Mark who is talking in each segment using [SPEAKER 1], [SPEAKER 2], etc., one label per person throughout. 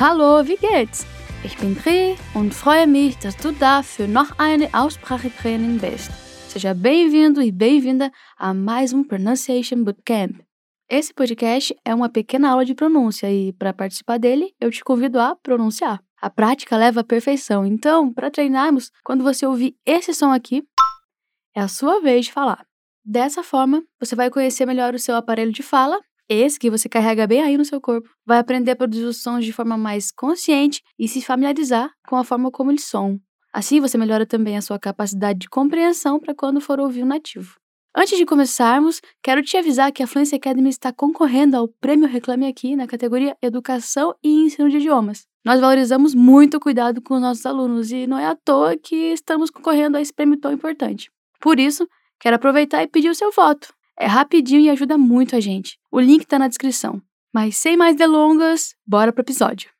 [SPEAKER 1] Hallo, wie geht's? Ich bin Pri und freue mich, dass du da für noch eine Aussprachetraining bist. Seja bem-vindo e bem-vinda a mais um Pronunciation Bootcamp. Esse podcast é uma pequena aula de pronúncia e, para participar dele, eu te convido a pronunciar. A prática leva à perfeição, então, para treinarmos, quando você ouvir esse som aqui, é a sua vez de falar. Dessa forma, você vai conhecer melhor o seu aparelho de fala, esse que você carrega bem aí no seu corpo, vai aprender a produzir os sons de forma mais consciente e se familiarizar com a forma como eles são. Assim, você melhora também a sua capacidade de compreensão para quando for ouvir o nativo. Antes de começarmos, quero te avisar que a Fluency Academy está concorrendo ao Prêmio Reclame Aqui na categoria Educação e Ensino de Idiomas. Nós valorizamos muito o cuidado com os nossos alunos e não é à toa que estamos concorrendo a esse prêmio tão importante. Por isso, quero aproveitar e pedir o seu voto. É rapidinho e ajuda muito a gente. O link está na descrição. Mas sem mais delongas, bora pro episódio.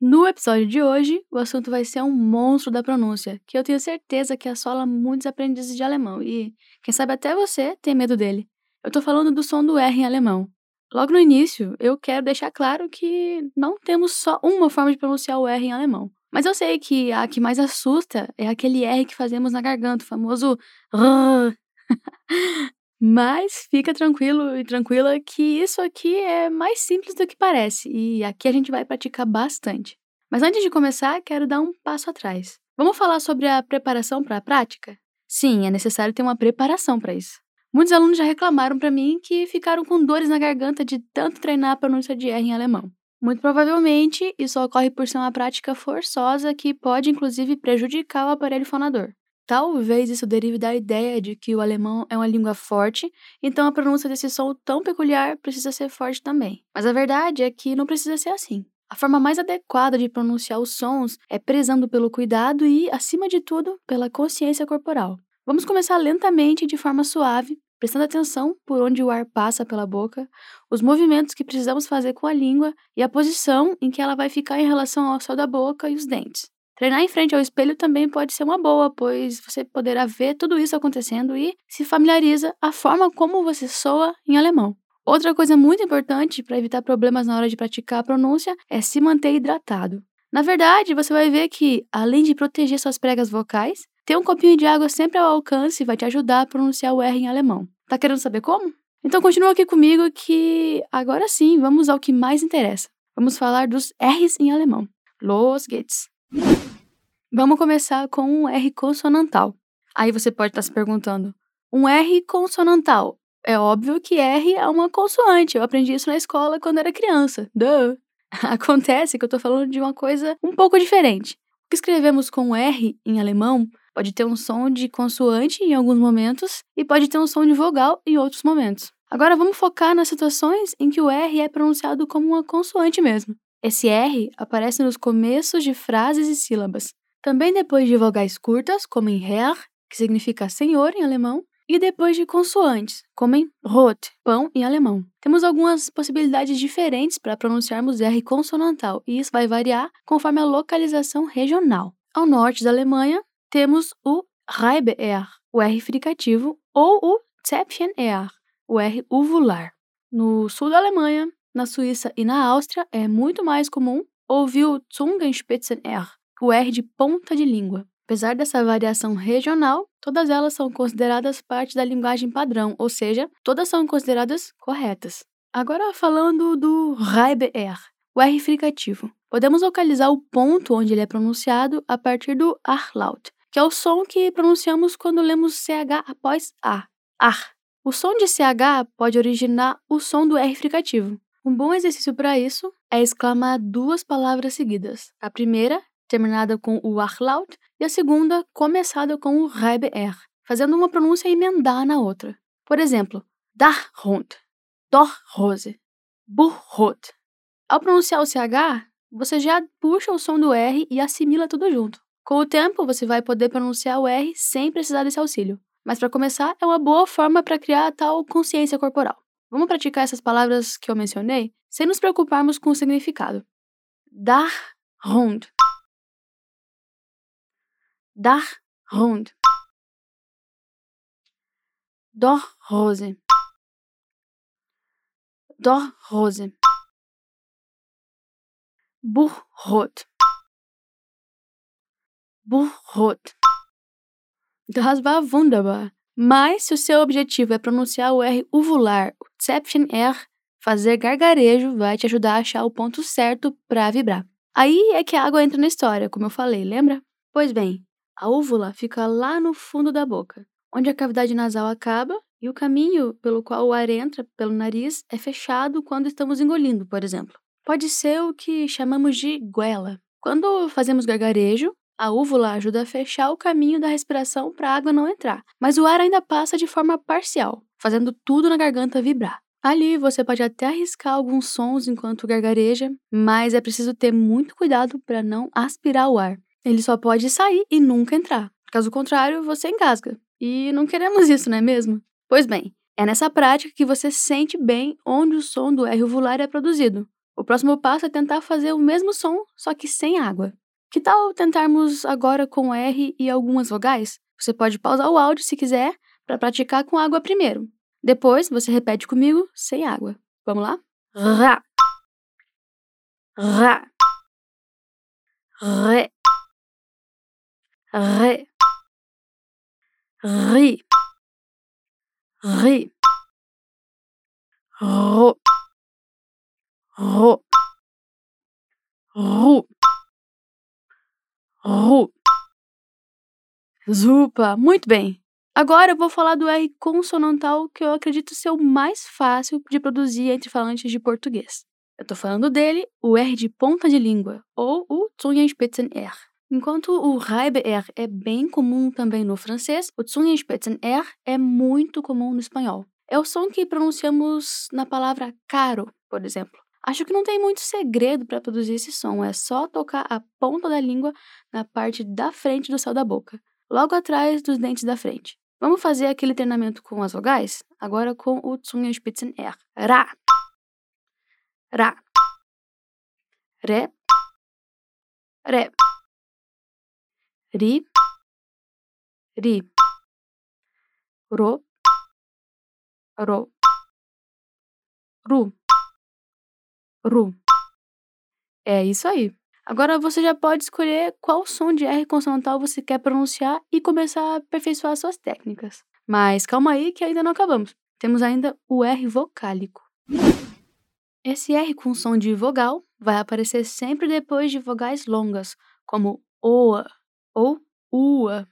[SPEAKER 1] No episódio de hoje, o assunto vai ser um monstro da pronúncia, que eu tenho certeza que assola muitos aprendizes de alemão e, quem sabe até você, tem medo dele. Eu tô falando do som do R em alemão. Logo no início, eu quero deixar claro que não temos só uma forma de pronunciar o R em alemão. Mas eu sei que a que mais assusta é aquele R que fazemos na garganta, o famoso. Mas fica tranquilo e tranquila que isso aqui é mais simples do que parece e aqui a gente vai praticar bastante. Mas antes de começar, quero dar um passo atrás. Vamos falar sobre a preparação para a prática? Sim, é necessário ter uma preparação para isso. Muitos alunos já reclamaram para mim que ficaram com dores na garganta de tanto treinar a pronúncia de R em alemão. Muito provavelmente, isso ocorre por ser uma prática forçosa que pode inclusive prejudicar o aparelho fonador. Talvez isso derive da ideia de que o alemão é uma língua forte, então a pronúncia desse som tão peculiar precisa ser forte também. Mas a verdade é que não precisa ser assim. A forma mais adequada de pronunciar os sons é prezando pelo cuidado e, acima de tudo, pela consciência corporal. Vamos começar lentamente e de forma suave, prestando atenção por onde o ar passa pela boca, os movimentos que precisamos fazer com a língua e a posição em que ela vai ficar em relação ao céu da boca e os dentes. Treinar em frente ao espelho também pode ser uma boa, pois você poderá ver tudo isso acontecendo e se familiariza a forma como você soa em alemão. Outra coisa muito importante para evitar problemas na hora de praticar a pronúncia é se manter hidratado. Na verdade, você vai ver que, além de proteger suas pregas vocais, ter um copinho de água sempre ao alcance vai te ajudar a pronunciar o R em alemão. Tá querendo saber como? Então continua aqui comigo que agora sim vamos ao que mais interessa. Vamos falar dos R's em alemão. Los geht's! Vamos começar com um R consonantal. Aí você pode estar se perguntando: um R consonantal? É óbvio que R é uma consoante. Eu aprendi isso na escola quando era criança. Duh. Acontece que eu estou falando de uma coisa um pouco diferente. O que escrevemos com R em alemão pode ter um som de consoante em alguns momentos e pode ter um som de vogal em outros momentos. Agora vamos focar nas situações em que o R é pronunciado como uma consoante mesmo. Esse R aparece nos começos de frases e sílabas, também depois de vogais curtas, como em Herr, que significa senhor em alemão, e depois de consoantes, como em Brot, pão em alemão. Temos algumas possibilidades diferentes para pronunciarmos R consonantal, e isso vai variar conforme a localização regional. Ao norte da Alemanha, temos o Reibe-R, o R fricativo, ou o Zäpfchen-R, o R uvular. No sul da Alemanha, na Suíça e na Áustria é muito mais comum ouvir o Zungenspitzen-R, o R de ponta de língua. Apesar dessa variação regional, todas elas são consideradas parte da linguagem padrão, ou seja, todas são consideradas corretas. Agora falando do Reibe-R, o R fricativo. Podemos localizar o ponto onde ele é pronunciado a partir do Arlaut, que é o som que pronunciamos quando lemos CH após A. Ar. O som de CH pode originar o som do R fricativo. Um bom exercício para isso é exclamar duas palavras seguidas. A primeira, terminada com o Achlaut, e a segunda, começada com o Reibe-R, fazendo uma pronúncia emendar na outra. Por exemplo, Dachhund, Dorrose, Burrot. Ao pronunciar o CH, você já puxa o som do R e assimila tudo junto. Com o tempo, você vai poder pronunciar o R sem precisar desse auxílio. Mas para começar, é uma boa forma para criar a tal consciência corporal. Vamos praticar essas palavras que eu mencionei sem nos preocuparmos com o significado. Dar rund. Dar rund. Dor rose. Dor rose. Buchrot. Buchrot. Das war wunderbar. Mas se o seu objetivo é pronunciar o R uvular, o Zäpfchen R, fazer gargarejo vai te ajudar a achar o ponto certo para vibrar. Aí é que a água entra na história, como eu falei, lembra? Pois bem, a úvula fica lá no fundo da boca, onde a cavidade nasal acaba e o caminho pelo qual o ar entra pelo nariz é fechado quando estamos engolindo, por exemplo. Pode ser o que chamamos de goela. Quando fazemos gargarejo, a úvula ajuda a fechar o caminho da respiração para a água não entrar, mas o ar ainda passa de forma parcial, fazendo tudo na garganta vibrar. Ali você pode até arriscar alguns sons enquanto gargareja, mas é preciso ter muito cuidado para não aspirar o ar. Ele só pode sair e nunca entrar. Caso contrário, você engasga. E não queremos isso, não é mesmo? Pois bem, é nessa prática que você sente bem onde o som do R uvular é produzido. O próximo passo é tentar fazer o mesmo som, só que sem água. Que tal tentarmos agora com R e algumas vogais? Você pode pausar o áudio se quiser para praticar com água primeiro. Depois você repete comigo sem água. Vamos lá? Rá. Rá. Ré. Ré. Ri. Ri. Ro. Ro. Ru. Ru. Zupa, muito bem. Agora eu vou falar do R consonantal que eu acredito ser o mais fácil de produzir entre falantes de português. Eu tô falando dele, o R de ponta de língua, ou o Zungenspitzen R. Enquanto o Reibe R é bem comum também no francês, o Zungenspitzen R é muito comum no espanhol. É o som que pronunciamos na palavra caro, por exemplo. Acho que não tem muito segredo para produzir esse som, é só tocar a ponta da língua na parte da frente do céu da boca, logo atrás dos dentes da frente. Vamos fazer aquele treinamento com as vogais? Agora com o Zungenspitzen R. Ra. Ra. Ré. Ré. Ri. Ri. Ro. Ro. Ru. Ru. É isso aí. Agora você já pode escolher qual som de R consonantal você quer pronunciar e começar a aperfeiçoar suas técnicas. Mas calma aí que ainda não acabamos. Temos ainda o R vocálico. Esse R com som de vogal vai aparecer sempre depois de vogais longas, como OA ou UA.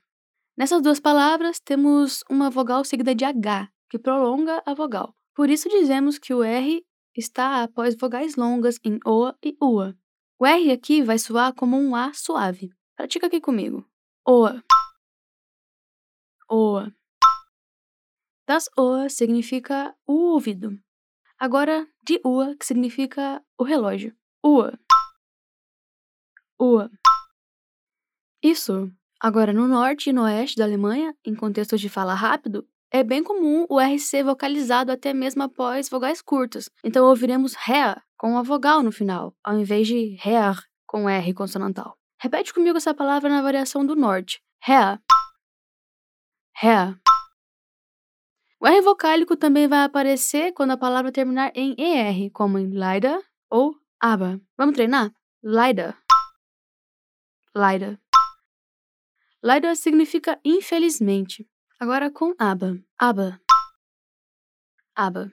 [SPEAKER 1] Nessas duas palavras temos uma vogal seguida de H, que prolonga a vogal. Por isso dizemos que o R está após vogais longas em OA e UA. O R aqui vai soar como um A suave. Pratica aqui comigo. Oa. Oa. Das Oa significa o ouvido. Agora, de Ua, que significa o relógio. Ua. Ua. Isso. Agora, no norte e no oeste da Alemanha, em contextos de fala rápido, é bem comum o R ser vocalizado até mesmo após vogais curtas. Então ouviremos Her com a vogal no final, ao invés de Her com R consonantal. Repete comigo essa palavra na variação do norte. Her. Her. O R vocálico também vai aparecer quando a palavra terminar em ER, como em leider ou aber. Vamos treinar? Leider. Leider. Leider significa infelizmente. Agora com aba. Aba. Aba.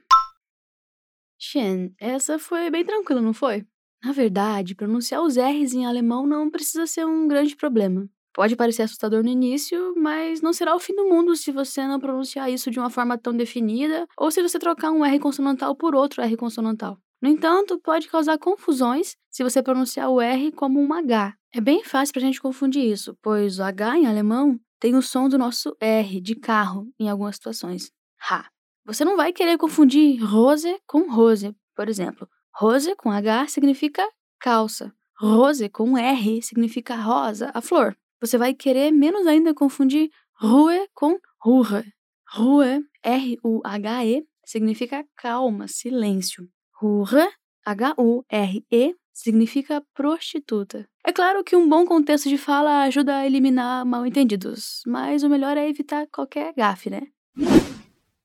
[SPEAKER 1] Shen, essa foi bem tranquila, não foi? Na verdade, pronunciar os R's em alemão não precisa ser um grande problema. Pode parecer assustador no início, mas não será o fim do mundo se você não pronunciar isso de uma forma tão definida ou se você trocar um R consonantal por outro R consonantal. No entanto, pode causar confusões se você pronunciar o R como um H. É bem fácil para a gente confundir isso, pois o H em alemão tem o som do nosso R de carro em algumas situações. Ha. Você não vai querer confundir rose com rose, por exemplo. Rose com H significa calça. Rose com R significa rosa, a flor. Você vai querer menos ainda confundir rue com rure. Rue, R-U-H-E, significa calma, silêncio. Rure, H-U-R-E, significa prostituta. É claro que um bom contexto de fala ajuda a eliminar mal-entendidos, mas o melhor é evitar qualquer gafe, né?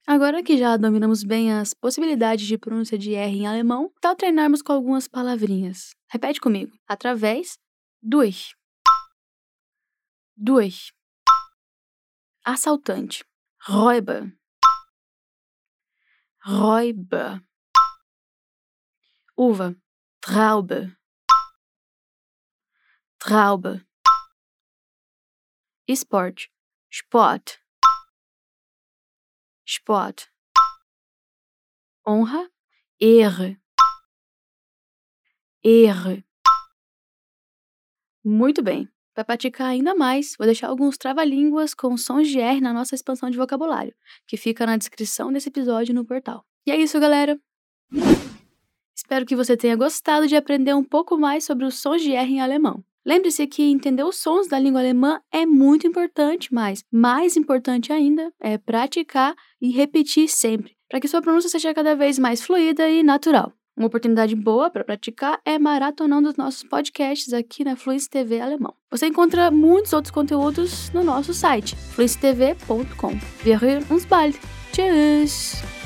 [SPEAKER 1] Agora que já dominamos bem as possibilidades de pronúncia de R em alemão, tal treinarmos com algumas palavrinhas. Repete comigo. Através, durch. Durch. Assaltante. Räuber. Räuber. Uva. Traube. Traube. Esporte. Sport. Sport. Honra, Ehre. Ehre. Muito bem. Para praticar ainda mais, vou deixar alguns trava-línguas com sons de R na nossa expansão de vocabulário, que fica na descrição desse episódio no portal. E é isso, galera! Espero que você tenha gostado de aprender um pouco mais sobre os sons de R em alemão. Lembre-se que entender os sons da língua alemã é muito importante, mas mais importante ainda é praticar e repetir sempre, para que sua pronúncia seja cada vez mais fluida e natural. Uma oportunidade boa para praticar é maratonando os nossos podcasts aqui na Fluência TV Alemão. Você encontra muitos outros conteúdos no nosso site, fluencetv.com. Wir hören uns bald. Tschüss!